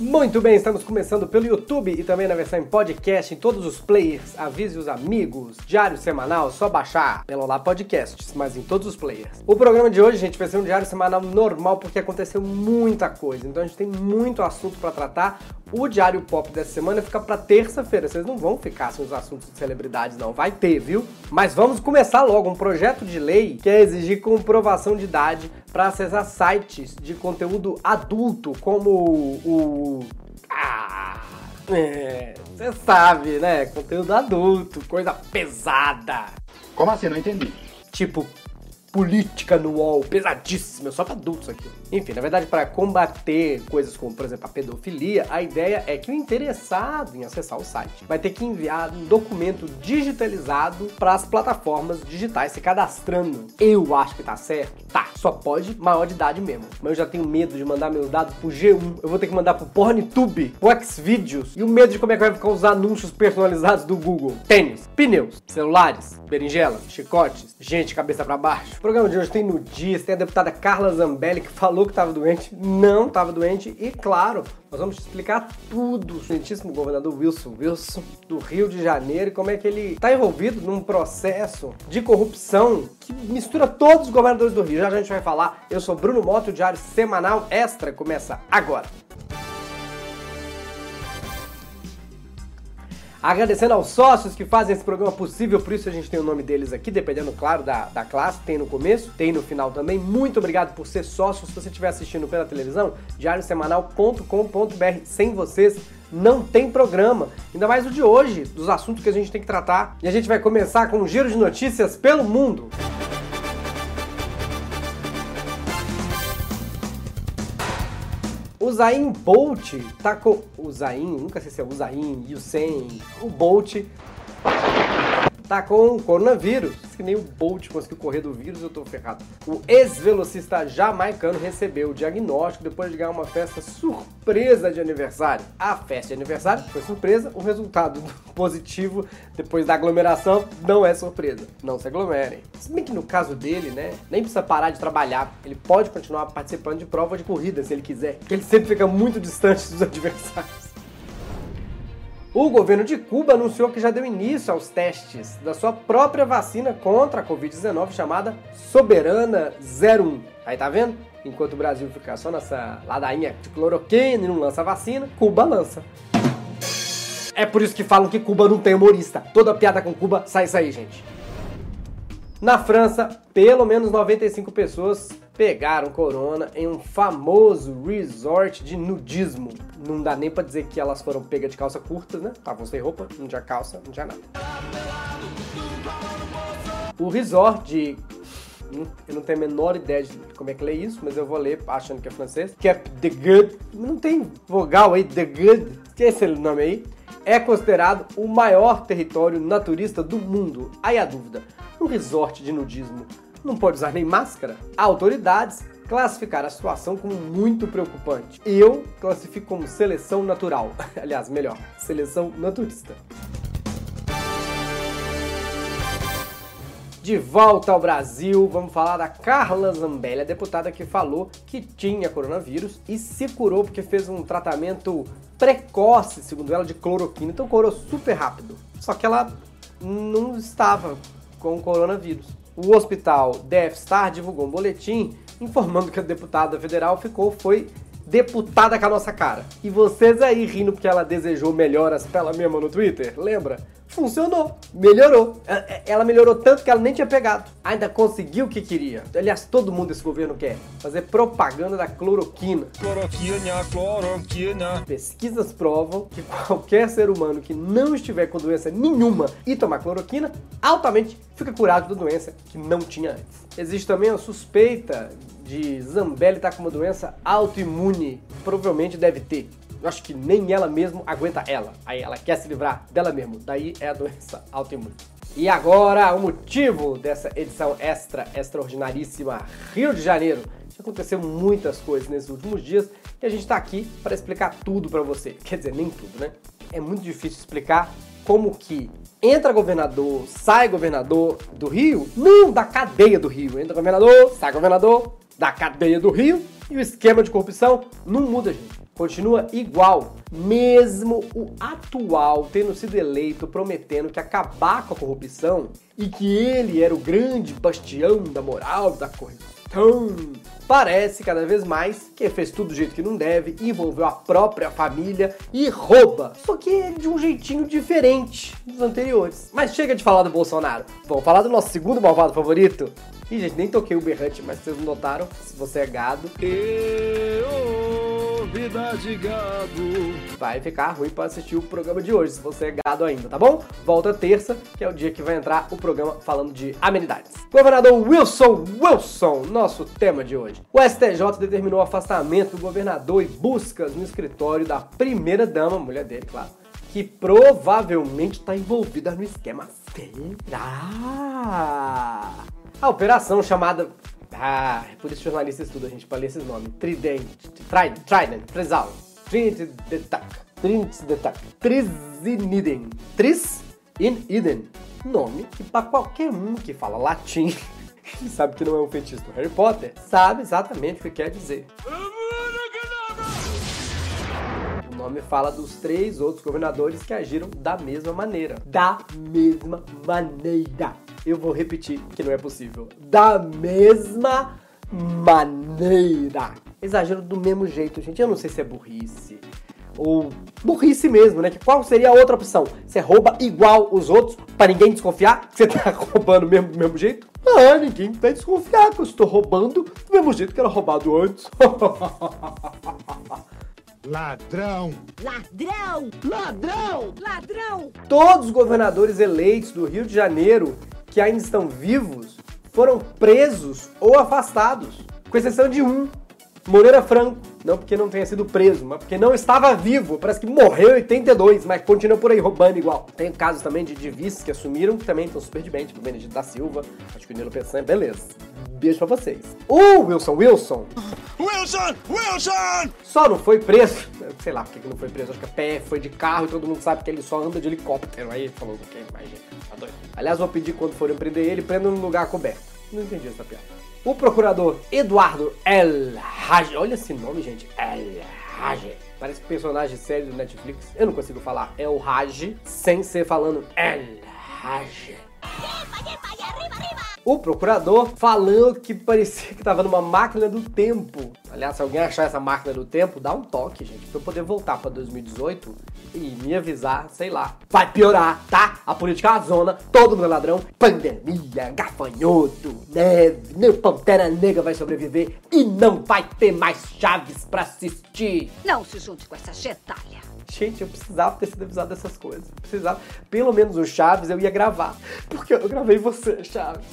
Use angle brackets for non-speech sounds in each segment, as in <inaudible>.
Muito bem, estamos começando pelo YouTube e também na versão em podcast em todos os players. Avise os amigos. Diário semanal, só baixar pelo lá podcasts, mas em todos os players. O programa de hoje, gente, vai ser um diário semanal normal porque aconteceu muita coisa. Então a gente tem muito assunto para tratar. O Diário Pop dessa semana fica para terça-feira. Vocês não vão ficar sem os assuntos de celebridades, não. Vai ter, viu? Mas vamos começar logo. Um projeto de lei que é exigir comprovação de idade para acessar sites de conteúdo adulto, como o. Ah! É, você sabe, né? Conteúdo adulto, coisa pesada. Como assim? Não entendi. Tipo, política no UOL, pesadíssima, só para adultos aqui. Enfim, na verdade, para combater coisas como, por exemplo, a pedofilia, a ideia é que o interessado em acessar o site vai ter que enviar um documento digitalizado para as plataformas digitais se cadastrando. Eu acho que tá certo. Tá, só pode maior de idade mesmo. Mas eu já tenho medo de mandar meus dados pro G1. Eu vou ter que mandar pro Porntube, pro Xvideos e o medo de como é que vai ficar os anúncios personalizados do Google. Tênis, pneus, celulares, berinjelas, chicotes, gente cabeça para baixo. O programa de hoje tem nudistas, tem a deputada Carla Zambelli que falou que estava doente, não estava doente e, claro, nós vamos explicar tudo. O excelentíssimo governador Wilson Wilson do Rio de Janeiro e como é que ele está envolvido num processo de corrupção que mistura todos os governadores do Rio. Já a gente vai falar. Eu sou Bruno Moto, o Diário Semanal Extra começa agora. Agradecendo aos sócios que fazem esse programa possível, por isso a gente tem o nome deles aqui, dependendo, claro, da, da classe, tem no começo, tem no final também. Muito obrigado por ser sócio. Se você estiver assistindo pela televisão, diariosemanal.com.br. Sem vocês, não tem programa. Ainda mais o de hoje, dos assuntos que a gente tem que tratar. E a gente vai começar com um giro de notícias pelo mundo. O Zayn Bolt tá com. O Zayn, nunca sei se é o Zayn, Usain, o Bolt tá com coronavírus. Se nem o Bolt conseguiu correr do vírus, eu tô ferrado. O ex-velocista jamaicano recebeu o diagnóstico depois de ganhar uma festa surpresa de aniversário. A festa de aniversário foi surpresa, o resultado <laughs> positivo depois da aglomeração não é surpresa. Não se aglomerem. Se bem que no caso dele, né, nem precisa parar de trabalhar. Ele pode continuar participando de prova de corrida se ele quiser, porque ele sempre fica muito distante dos <laughs> adversários. O governo de Cuba anunciou que já deu início aos testes da sua própria vacina contra a Covid-19 chamada Soberana 01. Aí tá vendo? Enquanto o Brasil fica só nessa ladainha de cloroquina e não lança vacina, Cuba lança. É por isso que falam que Cuba não tem humorista. Toda piada com Cuba sai isso aí, gente. Na França, pelo menos 95 pessoas pegaram corona em um famoso resort de nudismo. Não dá nem pra dizer que elas foram pegas de calça curta, né? Estavam sem roupa, não tinha calça, não tinha nada. O resort de eu não tenho a menor ideia de como é que lê isso, mas eu vou ler achando que é francês. Cap de Good. Não tem vogal aí, The Good. Esquece esse nome aí. É considerado o maior território naturista do mundo. Aí a dúvida: um resort de nudismo não pode usar nem máscara? Autoridades classificaram a situação como muito preocupante. Eu classifico como seleção natural. <laughs> Aliás, melhor, seleção naturista. De volta ao Brasil, vamos falar da Carla Zambelli, a deputada que falou que tinha coronavírus e se curou porque fez um tratamento precoce, segundo ela, de cloroquina. Então curou super rápido. Só que ela não estava com coronavírus. O hospital Death Star divulgou um boletim informando que a deputada federal ficou foi deputada com a nossa cara. E vocês aí rindo porque ela desejou melhoras pra ela mesma no Twitter, lembra? Funcionou, melhorou. É, é, ela melhorou tanto que ela nem tinha pegado. Ainda conseguiu o que queria. Aliás, todo mundo desse governo quer fazer propaganda da cloroquina. Cloroquina, cloroquina. Pesquisas provam que qualquer ser humano que não estiver com doença nenhuma e tomar cloroquina, altamente fica curado da doença que não tinha antes. Existe também a suspeita de Zambelli tá com uma doença autoimune. Provavelmente deve ter. Eu acho que nem ela mesma aguenta ela. Aí ela quer se livrar dela mesma. Daí é a doença <laughs> autoimune. E agora, o motivo dessa edição extra, extraordinaríssima Rio de Janeiro. Já aconteceu muitas coisas nesses últimos dias e a gente está aqui para explicar tudo para você. Quer dizer, nem tudo, né? É muito difícil explicar como que entra governador, sai governador do Rio, não da cadeia do Rio. Entra governador, sai governador da cadeia do Rio e o esquema de corrupção não muda, gente. continua igual, mesmo o atual tendo sido eleito prometendo que acabar com a corrupção e que ele era o grande bastião da moral da corrupção. Parece cada vez mais que fez tudo do jeito que não deve, envolveu a própria família e rouba. Só que de um jeitinho diferente dos anteriores. Mas chega de falar do Bolsonaro. Vamos falar do nosso segundo malvado favorito? Ih, gente, nem toquei o berrante, mas vocês notaram, se você é gado. Eu, vida de gado. Vai ficar ruim para assistir o programa de hoje, se você é gado ainda, tá bom? Volta terça, que é o dia que vai entrar o programa falando de amenidades. Governador Wilson Wilson, nosso tema de hoje. O STJ determinou o afastamento do governador e buscas no escritório da primeira dama, mulher dele, claro, que provavelmente está envolvida no esquema. Será? A operação chamada. Ah, é por isso jornalistas estudam, a gente, pra ler esses nomes. Trident, Trident, Trident, Trisal, Trinity Detac, Trinity Detac, Trisiniden, Tris in Iden. Nome que pra qualquer um que fala latim <laughs> e sabe que não é um feitiço do Harry Potter, sabe exatamente o que quer dizer. O nome fala dos três outros governadores que agiram da mesma maneira. Da mesma maneira. Eu vou repetir que não é possível. Da mesma maneira. Exagero do mesmo jeito, gente. Eu não sei se é burrice ou burrice mesmo, né? Que qual seria a outra opção? Você rouba igual os outros para ninguém desconfiar que você tá <laughs> roubando mesmo do mesmo jeito? Ah, ninguém vai desconfiar que eu estou roubando do mesmo jeito que era roubado antes. <laughs> Ladrão. Ladrão! Ladrão! Ladrão! Todos os governadores eleitos do Rio de Janeiro que ainda estão vivos foram presos ou afastados, com exceção de um, Moreira Franco. Não porque não tenha sido preso, mas porque não estava vivo. Parece que morreu em 82, mas continua por aí roubando igual. Tem casos também de, de vices que assumiram, que também estão super de bem, tipo o Benedito da Silva, acho que o Nilo Peçanha, beleza. Beijo pra vocês. O Wilson Wilson Wilson! Wilson! só não foi preso, sei lá por que não foi preso, acho que a PF foi de carro e todo mundo sabe que ele só anda de helicóptero. Aí falou, ok, imagina, tá doido. Aliás, vou pedir quando forem prender ele, prendam num lugar coberto. Não entendi essa piada. O procurador Eduardo El Haj, olha esse nome, gente, El Haj. Parece personagem sério do Netflix. Eu não consigo falar El Haj sem ser falando El Haj. O procurador falou que parecia que tava numa máquina do tempo. Aliás, se alguém achar essa máquina do tempo, dá um toque, gente, pra eu poder voltar pra 2018 e me avisar, sei lá. Vai piorar, tá? A política é uma zona, todo mundo é ladrão, pandemia, gafanhoto, neve, nem Pantera Negra vai sobreviver e não vai ter mais chaves pra assistir. Não se junte com essa gentalha. Gente, eu precisava ter sido avisado dessas coisas. Precisava. Pelo menos o Chaves eu ia gravar. Porque eu gravei você, Chaves.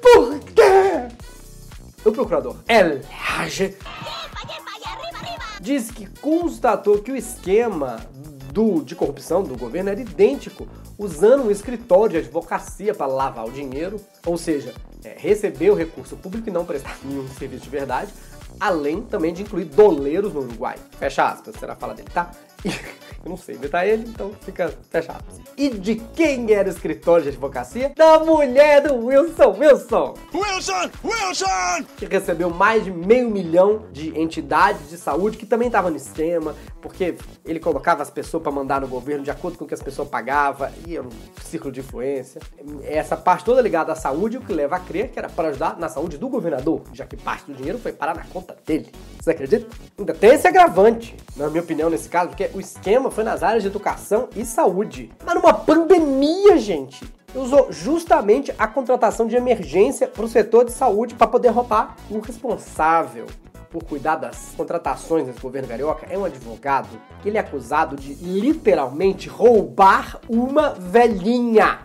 Por quê? O procurador El Haj diz que constatou que o esquema do, de corrupção do governo era idêntico, usando um escritório de advocacia para lavar o dinheiro, ou seja, é, receber o recurso público e não prestar <laughs> nenhum serviço de verdade, além também de incluir doleiros no Uruguai. Fecha aspas, será a fala dele, tá? <laughs> Eu não sei imitar ele, então fica fecha aspas. E de quem era o escritório de advocacia? Da mulher do Wilson Wilson! Wilson! Wilson! que recebeu mais de meio milhão de entidades de saúde que também estavam no esquema, porque ele colocava as pessoas para mandar no governo de acordo com o que as pessoas pagavam, e um círculo de influência. Essa parte toda ligada à saúde, o que leva a crer que era para ajudar na saúde do governador, já que parte do dinheiro foi parar na conta dele. Você acredita? Ainda tem esse agravante, na minha opinião, nesse caso, porque o esquema foi nas áreas de educação e saúde. Mas numa pandemia, gente! usou justamente a contratação de emergência para o setor de saúde para poder roubar. O responsável por cuidar das contratações desse governo carioca é um advogado que ele é acusado de literalmente roubar uma velhinha.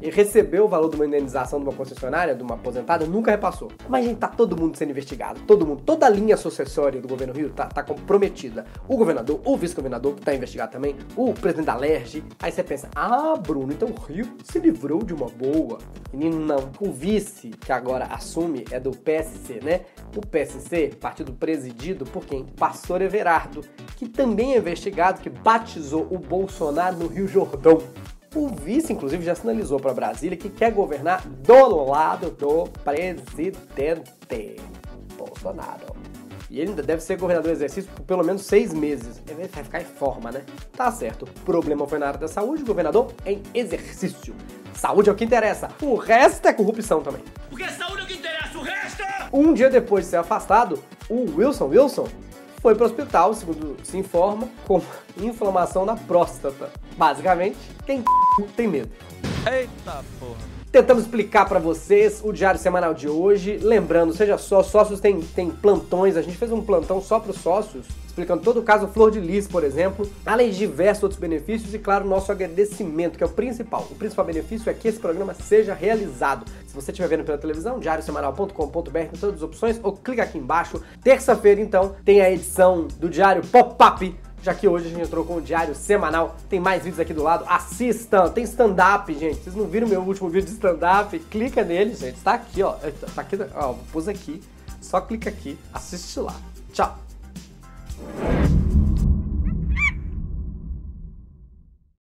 E recebeu o valor de uma indenização de uma concessionária, de uma aposentada, nunca repassou. Mas, gente, tá todo mundo sendo investigado. Todo mundo. Toda a linha sucessória do governo Rio tá, tá comprometida. O governador, o vice-governador tá investigado também, o presidente da LERJ. Aí você pensa, ah, Bruno, então o Rio se livrou de uma boa. Menino, não. O vice que agora assume é do PSC, né? O PSC, partido presidido por quem? Pastor Everardo, que também é investigado, que batizou o Bolsonaro no Rio Jordão. O vice, inclusive, já sinalizou para Brasília que quer governar do lado do presidente Bolsonaro. E ele ainda deve ser governador exercício por pelo menos seis meses. Ele vai ficar em forma, né? Tá certo. O problema foi na área da saúde, governador em exercício. Saúde é o que interessa. O resto é corrupção também. Porque saúde é o que interessa, o resto! Um dia depois de ser afastado, o Wilson Wilson foi para o hospital, segundo se informa, com inflamação na próstata. Basicamente, quem <laughs> tem medo. Eita porra. Tentamos explicar para vocês o diário semanal de hoje. Lembrando, seja só, sócios têm, têm plantões. A gente fez um plantão só para os sócios, explicando todo o caso Flor de Lis, por exemplo, além de diversos outros benefícios e, claro, nosso agradecimento, que é o principal. O principal benefício é que esse programa seja realizado. Se você estiver vendo pela televisão, diariosemanal.com.br tem todas as opções, ou clica aqui embaixo. Terça-feira, então, tem a edição do Diário Pop-Up já que hoje a gente entrou com o diário semanal, tem mais vídeos aqui do lado, assistam, tem stand-up, gente, vocês não viram meu último vídeo de stand-up? Clica nele, gente, tá aqui, ó, é, tá aqui, ó, pus aqui, só clica aqui, assiste lá. Tchau!